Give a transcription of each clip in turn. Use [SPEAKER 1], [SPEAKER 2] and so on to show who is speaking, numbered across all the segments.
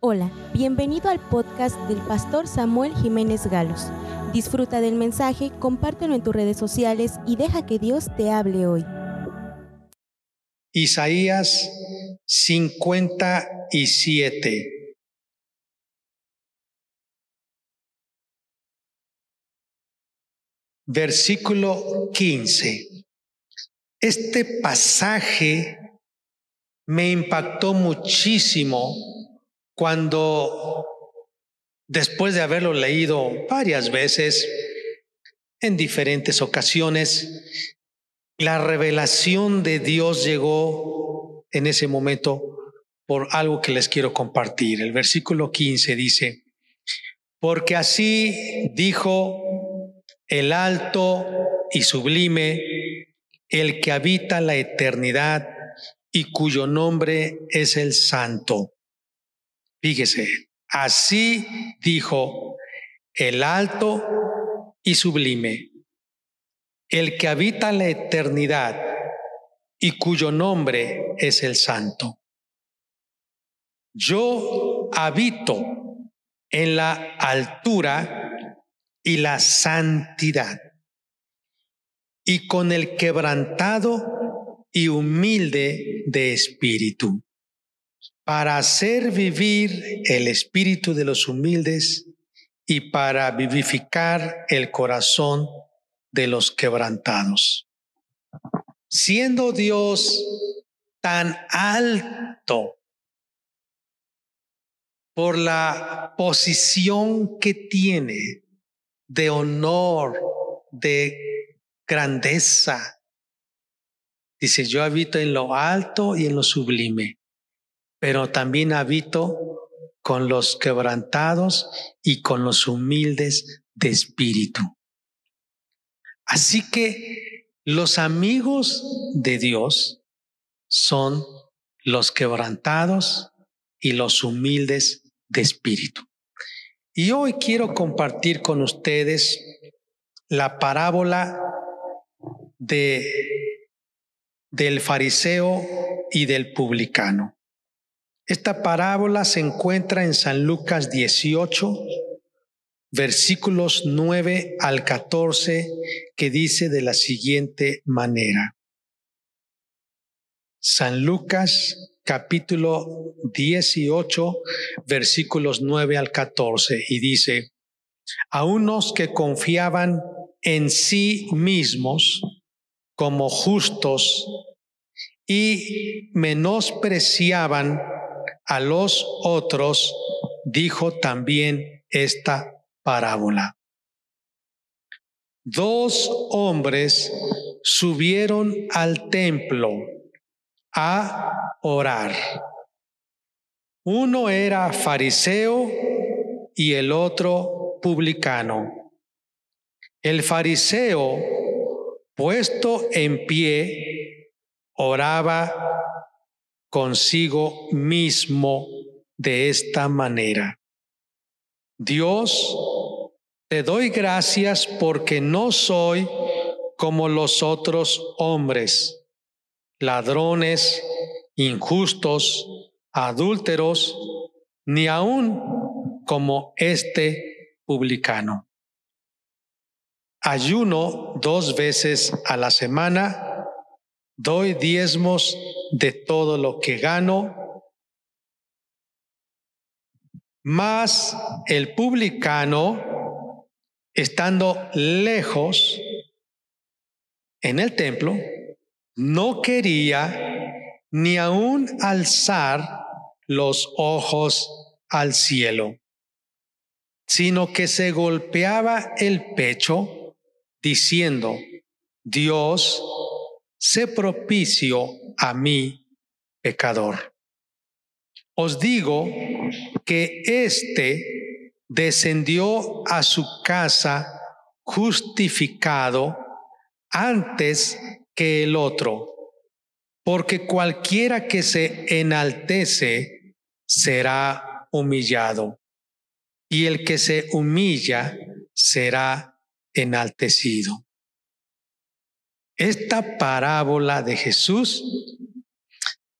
[SPEAKER 1] Hola, bienvenido al podcast del pastor Samuel Jiménez Galos. Disfruta del mensaje, compártelo en tus redes sociales y deja que Dios te hable hoy.
[SPEAKER 2] Isaías 57. Versículo 15. Este pasaje me impactó muchísimo cuando después de haberlo leído varias veces, en diferentes ocasiones, la revelación de Dios llegó en ese momento por algo que les quiero compartir. El versículo 15 dice, porque así dijo el alto y sublime, el que habita la eternidad y cuyo nombre es el santo. Fíjese, así dijo el alto y sublime, el que habita la eternidad y cuyo nombre es el santo. Yo habito en la altura y la santidad, y con el quebrantado y humilde de espíritu para hacer vivir el espíritu de los humildes y para vivificar el corazón de los quebrantados. Siendo Dios tan alto por la posición que tiene de honor, de grandeza, dice, yo habito en lo alto y en lo sublime pero también habito con los quebrantados y con los humildes de espíritu. Así que los amigos de Dios son los quebrantados y los humildes de espíritu. Y hoy quiero compartir con ustedes la parábola de del fariseo y del publicano. Esta parábola se encuentra en San Lucas 18, versículos 9 al 14, que dice de la siguiente manera. San Lucas capítulo 18, versículos 9 al 14, y dice, a unos que confiaban en sí mismos como justos y menospreciaban a los otros dijo también esta parábola. Dos hombres subieron al templo a orar. Uno era fariseo y el otro publicano. El fariseo, puesto en pie, oraba consigo mismo de esta manera. Dios, te doy gracias porque no soy como los otros hombres, ladrones, injustos, adúlteros, ni aun como este publicano. Ayuno dos veces a la semana doy diezmos de todo lo que gano, mas el publicano, estando lejos en el templo, no quería ni aún alzar los ojos al cielo, sino que se golpeaba el pecho diciendo, Dios, sé propicio a mí, pecador. Os digo que éste descendió a su casa justificado antes que el otro, porque cualquiera que se enaltece será humillado, y el que se humilla será enaltecido. Esta parábola de Jesús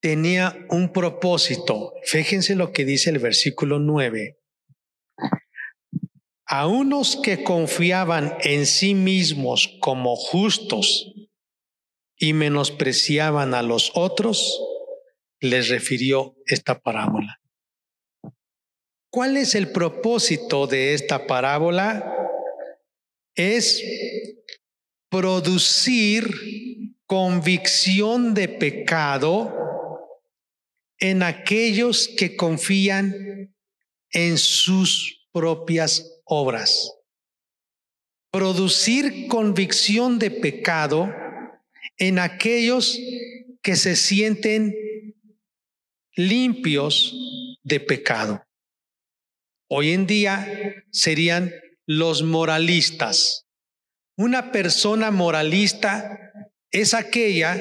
[SPEAKER 2] tenía un propósito. Fíjense lo que dice el versículo 9. A unos que confiaban en sí mismos como justos y menospreciaban a los otros, les refirió esta parábola. ¿Cuál es el propósito de esta parábola? Es producir convicción de pecado en aquellos que confían en sus propias obras. Producir convicción de pecado en aquellos que se sienten limpios de pecado. Hoy en día serían los moralistas. Una persona moralista es aquella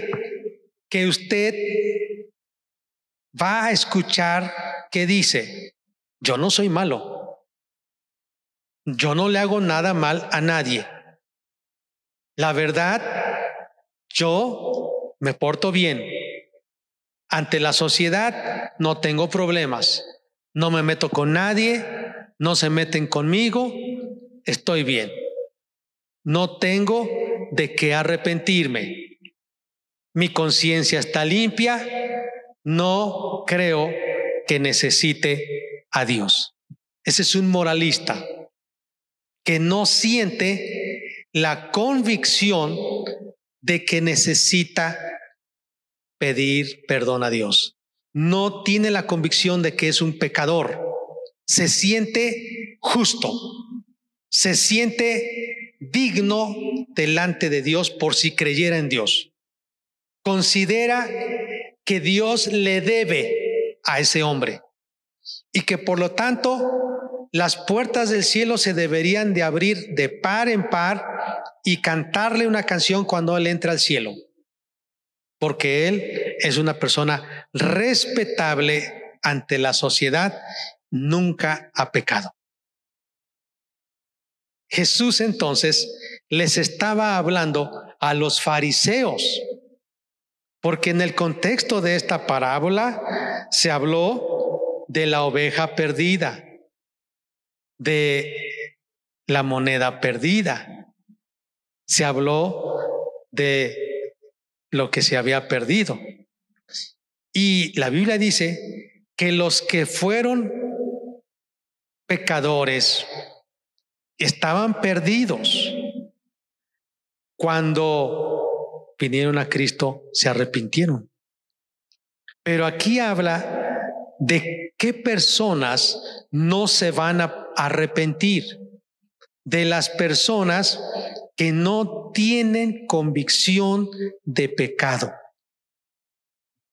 [SPEAKER 2] que usted va a escuchar que dice, yo no soy malo, yo no le hago nada mal a nadie. La verdad, yo me porto bien. Ante la sociedad no tengo problemas, no me meto con nadie, no se meten conmigo, estoy bien. No tengo de qué arrepentirme. Mi conciencia está limpia, no creo que necesite a Dios. Ese es un moralista que no siente la convicción de que necesita pedir perdón a Dios. No tiene la convicción de que es un pecador. Se siente justo. Se siente digno delante de Dios por si creyera en Dios. Considera que Dios le debe a ese hombre y que por lo tanto las puertas del cielo se deberían de abrir de par en par y cantarle una canción cuando él entra al cielo, porque él es una persona respetable ante la sociedad, nunca ha pecado. Jesús entonces les estaba hablando a los fariseos porque en el contexto de esta parábola se habló de la oveja perdida, de la moneda perdida. Se habló de lo que se había perdido. Y la Biblia dice que los que fueron pecadores estaban perdidos cuando vinieron a Cristo se arrepintieron. Pero aquí habla de qué personas no se van a arrepentir, de las personas que no tienen convicción de pecado.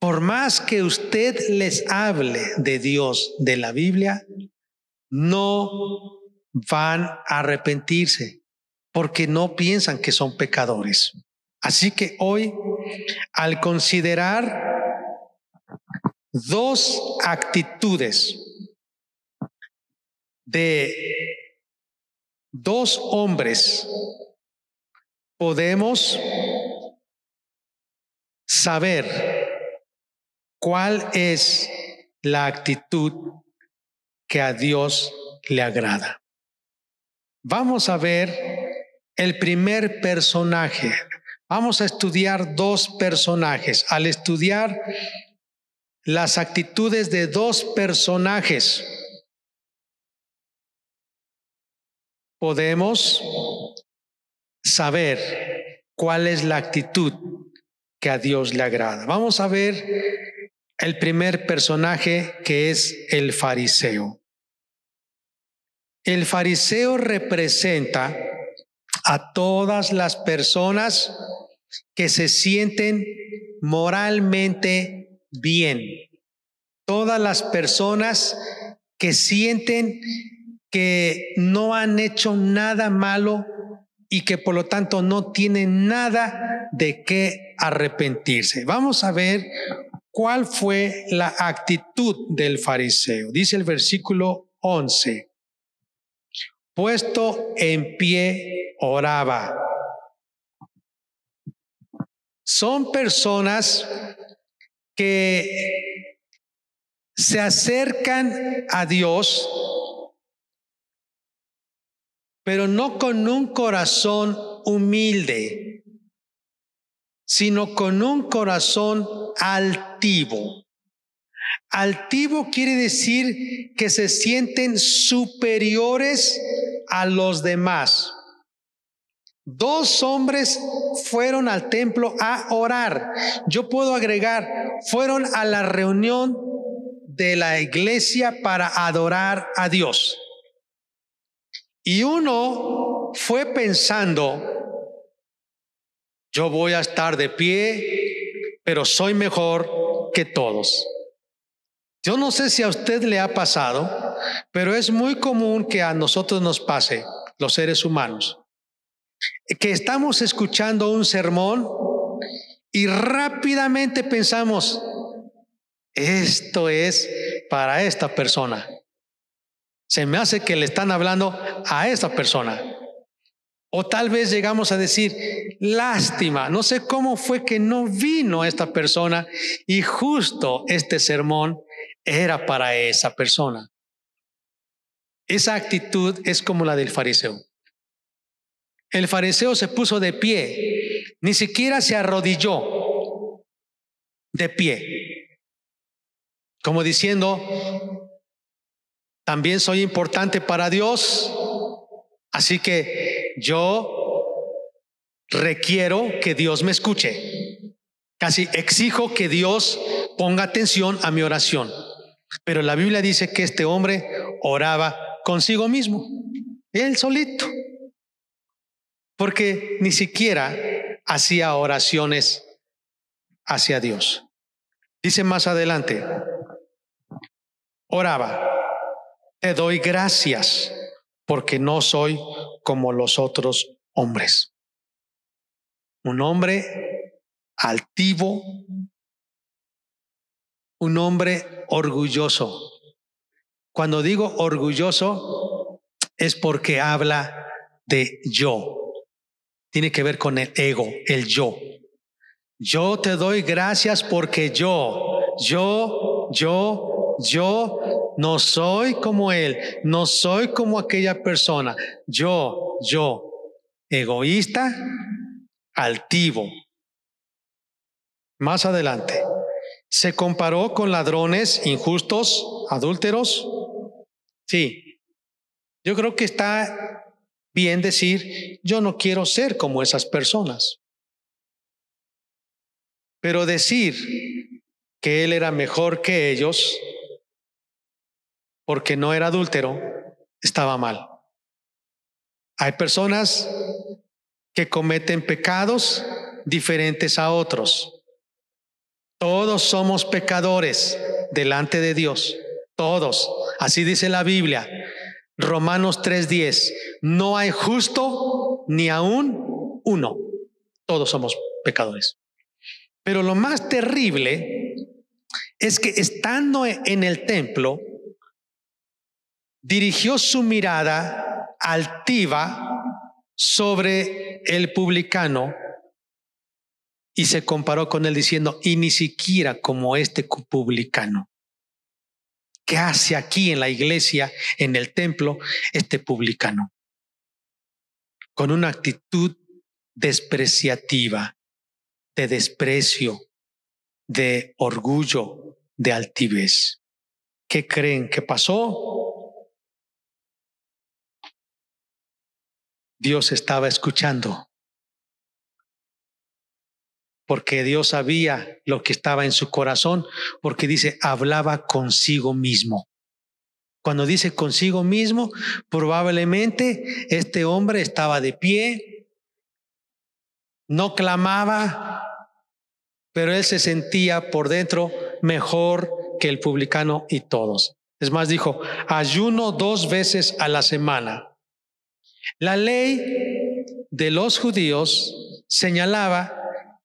[SPEAKER 2] Por más que usted les hable de Dios, de la Biblia, no van a arrepentirse porque no piensan que son pecadores. Así que hoy, al considerar dos actitudes de dos hombres, podemos saber cuál es la actitud que a Dios le agrada. Vamos a ver el primer personaje Vamos a estudiar dos personajes. Al estudiar las actitudes de dos personajes, podemos saber cuál es la actitud que a Dios le agrada. Vamos a ver el primer personaje que es el fariseo. El fariseo representa a todas las personas que se sienten moralmente bien. Todas las personas que sienten que no han hecho nada malo y que por lo tanto no tienen nada de qué arrepentirse. Vamos a ver cuál fue la actitud del fariseo. Dice el versículo 11. Puesto en pie, oraba son personas que se acercan a Dios, pero no con un corazón humilde, sino con un corazón altivo. Altivo quiere decir que se sienten superiores a los demás. Dos hombres fueron al templo a orar. Yo puedo agregar, fueron a la reunión de la iglesia para adorar a Dios. Y uno fue pensando, yo voy a estar de pie, pero soy mejor que todos. Yo no sé si a usted le ha pasado, pero es muy común que a nosotros nos pase, los seres humanos, que estamos escuchando un sermón y rápidamente pensamos, esto es para esta persona. Se me hace que le están hablando a esta persona. O tal vez llegamos a decir, lástima, no sé cómo fue que no vino esta persona y justo este sermón era para esa persona. Esa actitud es como la del fariseo. El fariseo se puso de pie, ni siquiera se arrodilló de pie, como diciendo, también soy importante para Dios, así que yo requiero que Dios me escuche. Casi exijo que Dios ponga atención a mi oración. Pero la Biblia dice que este hombre oraba consigo mismo, él solito, porque ni siquiera hacía oraciones hacia Dios. Dice más adelante, oraba, te doy gracias porque no soy como los otros hombres. Un hombre altivo, un hombre orgulloso. Cuando digo orgulloso es porque habla de yo. Tiene que ver con el ego, el yo. Yo te doy gracias porque yo, yo, yo, yo no soy como él, no soy como aquella persona. Yo, yo, egoísta, altivo. Más adelante, se comparó con ladrones injustos, adúlteros. Sí, yo creo que está bien decir, yo no quiero ser como esas personas. Pero decir que él era mejor que ellos, porque no era adúltero, estaba mal. Hay personas que cometen pecados diferentes a otros. Todos somos pecadores delante de Dios. Todos. Así dice la Biblia. Romanos 3:10. No hay justo ni aún uno. Todos somos pecadores. Pero lo más terrible es que estando en el templo, dirigió su mirada altiva sobre el publicano y se comparó con él diciendo, y ni siquiera como este publicano. ¿Qué hace aquí en la iglesia, en el templo, este publicano? Con una actitud despreciativa, de desprecio, de orgullo, de altivez. ¿Qué creen que pasó? Dios estaba escuchando porque Dios sabía lo que estaba en su corazón, porque dice, hablaba consigo mismo. Cuando dice consigo mismo, probablemente este hombre estaba de pie, no clamaba, pero él se sentía por dentro mejor que el publicano y todos. Es más, dijo, ayuno dos veces a la semana. La ley de los judíos señalaba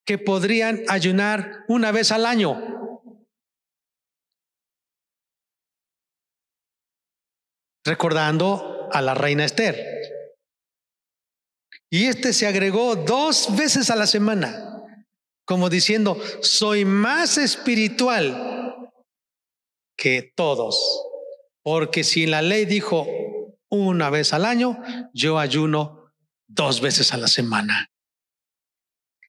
[SPEAKER 2] que podrían ayunar una vez al año. Recordando a la reina Esther. Y este se agregó dos veces a la semana. como diciendo, soy más espiritual que todos. Porque si la ley dijo una vez al año, yo ayuno dos veces a la semana.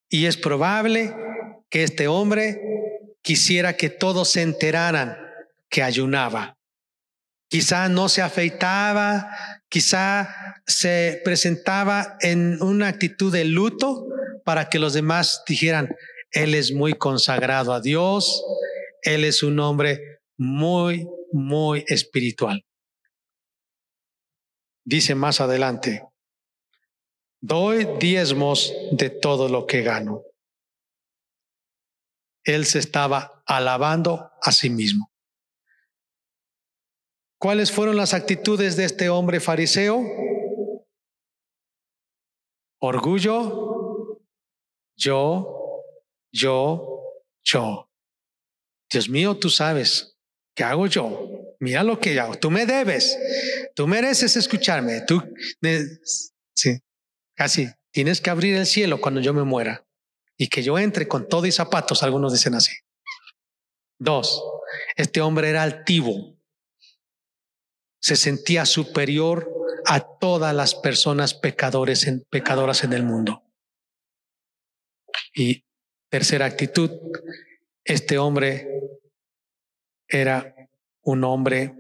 [SPEAKER 2] Y es probable que este hombre quisiera que todos se enteraran que ayunaba. Quizá no se afeitaba, quizá se presentaba en una actitud de luto para que los demás dijeran, él es muy consagrado a Dios, él es un hombre muy, muy espiritual. Dice más adelante, doy diezmos de todo lo que gano. Él se estaba alabando a sí mismo. ¿Cuáles fueron las actitudes de este hombre fariseo? Orgullo, yo, yo, yo. Dios mío, tú sabes, ¿qué hago yo? Mira lo que hago. Tú me debes. Tú mereces escucharme. Tú, casi. Tienes que abrir el cielo cuando yo me muera y que yo entre con todo y zapatos. Algunos dicen así. Dos, este hombre era altivo se sentía superior a todas las personas pecadores en, pecadoras en el mundo. Y tercera actitud, este hombre era un hombre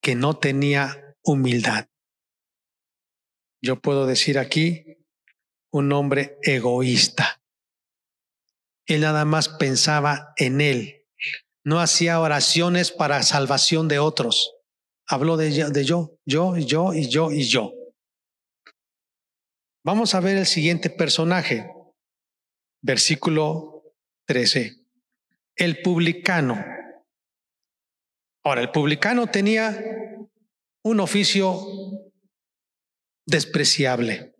[SPEAKER 2] que no tenía humildad. Yo puedo decir aquí un hombre egoísta. Él nada más pensaba en él, no hacía oraciones para salvación de otros. Habló de, de yo, yo, yo y yo y yo. Vamos a ver el siguiente personaje, versículo 13. El publicano. Ahora, el publicano tenía un oficio despreciable.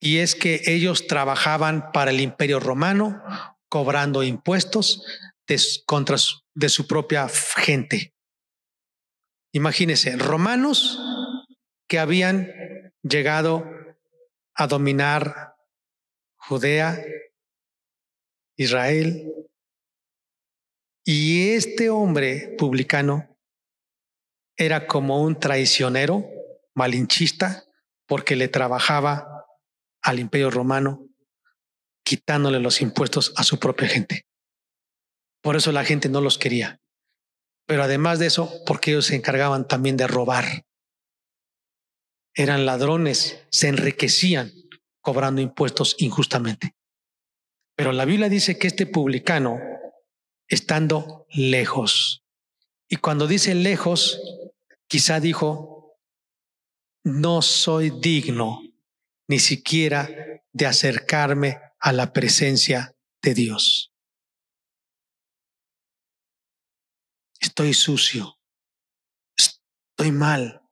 [SPEAKER 2] Y es que ellos trabajaban para el imperio romano, cobrando impuestos, de, contra su, de su propia gente. Imagínense, romanos que habían llegado a dominar Judea, Israel, y este hombre publicano era como un traicionero, malinchista, porque le trabajaba al imperio romano, quitándole los impuestos a su propia gente. Por eso la gente no los quería. Pero además de eso, porque ellos se encargaban también de robar. Eran ladrones, se enriquecían cobrando impuestos injustamente. Pero la Biblia dice que este publicano, estando lejos, y cuando dice lejos, quizá dijo, no soy digno ni siquiera de acercarme a la presencia de Dios. estoy sucio, estoy mal,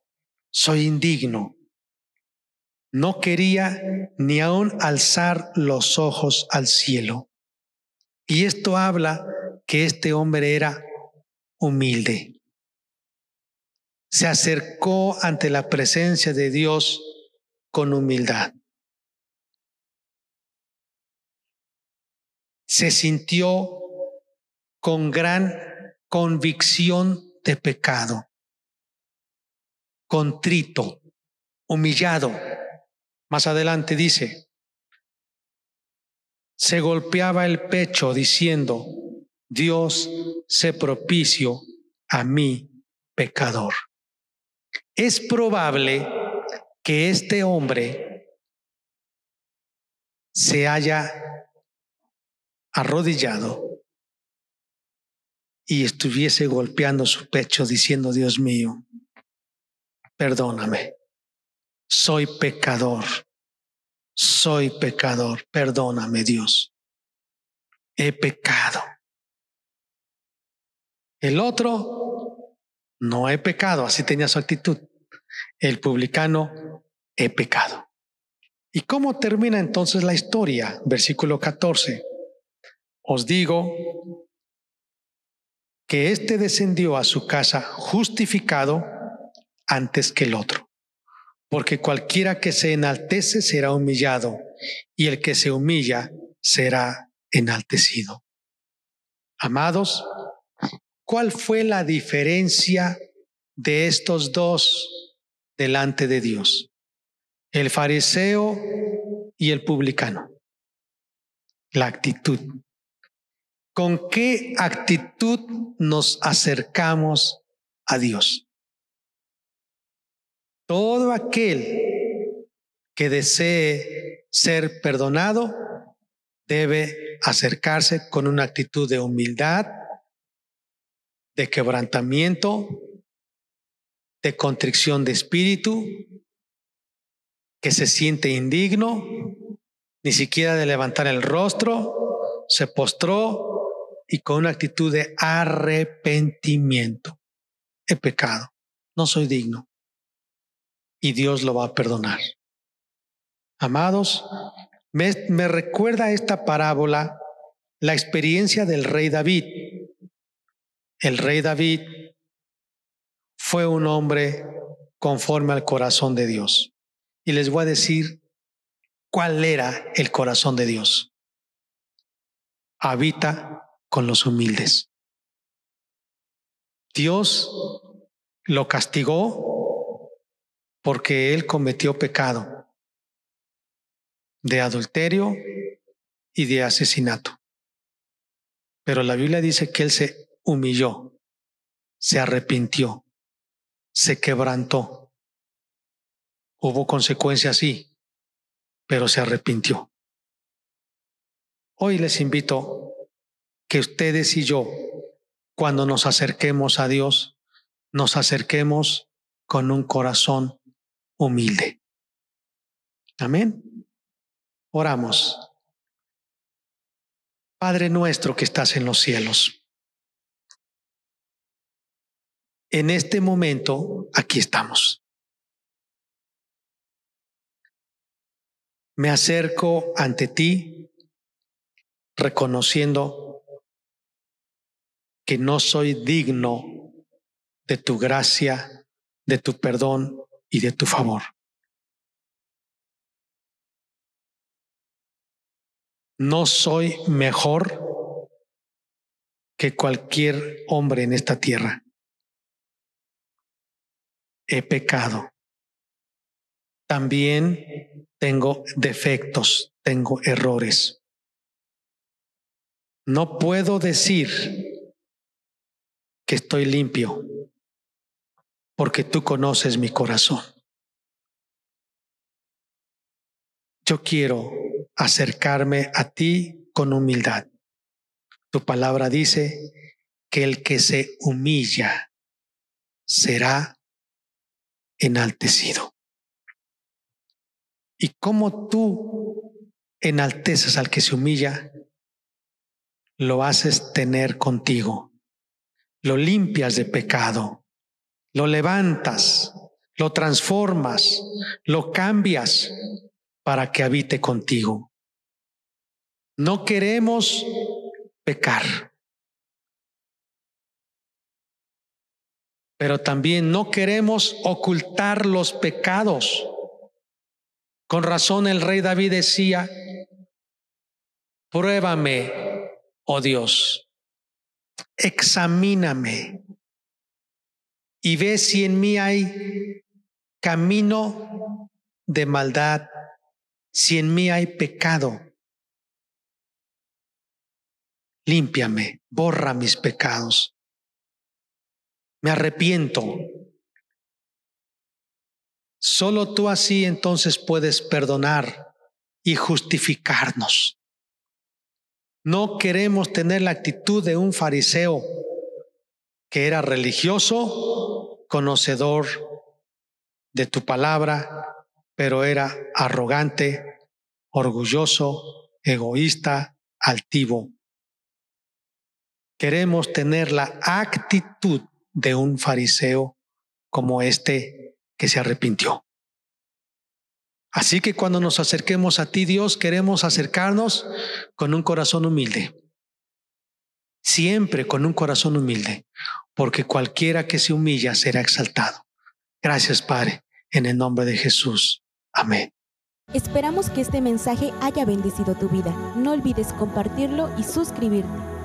[SPEAKER 2] soy indigno. No quería ni aún alzar los ojos al cielo. Y esto habla que este hombre era humilde. Se acercó ante la presencia de Dios con humildad. Se sintió con gran convicción de pecado, contrito, humillado. Más adelante dice, se golpeaba el pecho diciendo, Dios se propicio a mí, pecador. Es probable que este hombre se haya arrodillado y estuviese golpeando su pecho diciendo, Dios mío, perdóname, soy pecador, soy pecador, perdóname Dios, he pecado. El otro, no he pecado, así tenía su actitud. El publicano, he pecado. ¿Y cómo termina entonces la historia? Versículo 14. Os digo que éste descendió a su casa justificado antes que el otro. Porque cualquiera que se enaltece será humillado, y el que se humilla será enaltecido. Amados, ¿cuál fue la diferencia de estos dos delante de Dios? El fariseo y el publicano. La actitud. ¿Con qué actitud nos acercamos a Dios? Todo aquel que desee ser perdonado debe acercarse con una actitud de humildad, de quebrantamiento, de contrición de espíritu, que se siente indigno, ni siquiera de levantar el rostro, se postró y con una actitud de arrepentimiento. He pecado, no soy digno y Dios lo va a perdonar. Amados, me, me recuerda esta parábola la experiencia del rey David. El rey David fue un hombre conforme al corazón de Dios. Y les voy a decir cuál era el corazón de Dios. Habita con los humildes. Dios lo castigó porque él cometió pecado de adulterio y de asesinato. Pero la Biblia dice que él se humilló, se arrepintió, se quebrantó. Hubo consecuencias, sí, pero se arrepintió. Hoy les invito que ustedes y yo, cuando nos acerquemos a Dios, nos acerquemos con un corazón humilde. Amén. Oramos. Padre nuestro que estás en los cielos. En este momento, aquí estamos. Me acerco ante ti reconociendo que no soy digno de tu gracia, de tu perdón y de tu favor. No soy mejor que cualquier hombre en esta tierra. He pecado. También tengo defectos, tengo errores. No puedo decir que estoy limpio porque tú conoces mi corazón. Yo quiero acercarme a ti con humildad. Tu palabra dice que el que se humilla será enaltecido. Y como tú enalteces al que se humilla, lo haces tener contigo, lo limpias de pecado, lo levantas, lo transformas, lo cambias para que habite contigo. No queremos pecar, pero también no queremos ocultar los pecados. Con razón el rey David decía, pruébame, oh Dios, examíname y ve si en mí hay camino de maldad, si en mí hay pecado. Límpiame, borra mis pecados. Me arrepiento. Solo tú así entonces puedes perdonar y justificarnos. No queremos tener la actitud de un fariseo que era religioso, conocedor de tu palabra, pero era arrogante, orgulloso, egoísta, altivo. Queremos tener la actitud de un fariseo como este que se arrepintió. Así que cuando nos acerquemos a ti, Dios, queremos acercarnos con un corazón humilde siempre con un corazón humilde, porque cualquiera que se humilla será exaltado. Gracias, Padre, en el nombre de Jesús. Amén.
[SPEAKER 1] Esperamos que este mensaje haya bendecido tu vida. No olvides compartirlo y suscribirte.